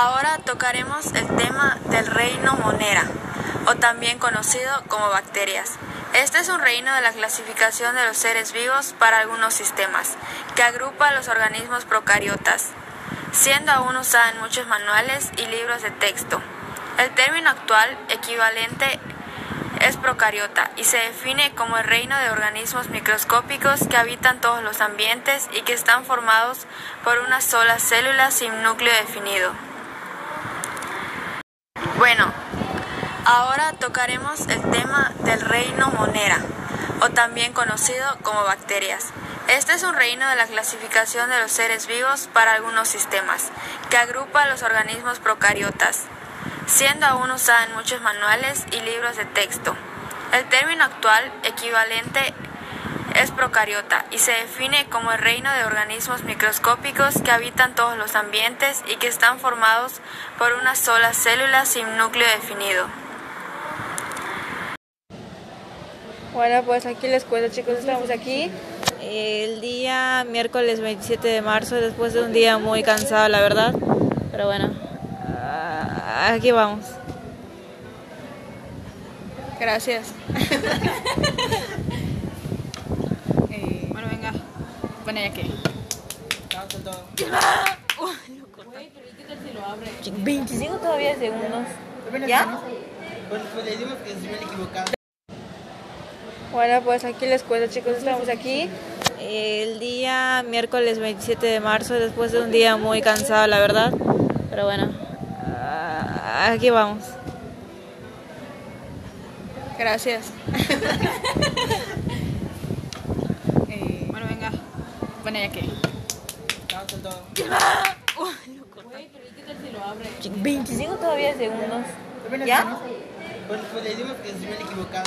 Ahora tocaremos el tema del reino Monera, o también conocido como bacterias. Este es un reino de la clasificación de los seres vivos para algunos sistemas, que agrupa a los organismos procariotas, siendo aún usada en muchos manuales y libros de texto. El término actual equivalente es procariota y se define como el reino de organismos microscópicos que habitan todos los ambientes y que están formados por una sola célula sin núcleo definido. Bueno, ahora tocaremos el tema del reino Monera, o también conocido como bacterias. Este es un reino de la clasificación de los seres vivos para algunos sistemas, que agrupa a los organismos procariotas, siendo aún usada en muchos manuales y libros de texto. El término actual equivalente es procariota y se define como el reino de organismos microscópicos que habitan todos los ambientes y que están formados por una sola célula sin núcleo definido. Bueno, pues aquí les cuento chicos, estamos aquí el día miércoles 27 de marzo, después de un día muy cansado, la verdad. Pero bueno, ah, aquí vamos. Gracias. Eh, bueno, venga. Bueno, ya que. 25 todavía segundos. ¿Ya? Pues, pues le dimos que se hubiera equivocado. Bueno, pues aquí les cuento chicos, estamos aquí el día miércoles 27 de marzo, después de un día muy cansado, la verdad. Pero bueno, ah, aquí vamos. Gracias. Eh, bueno, venga. Bueno, ya que. 25 todavía segundos. ¿Ya? Pues, pues le dimos que se hubiera equivocado.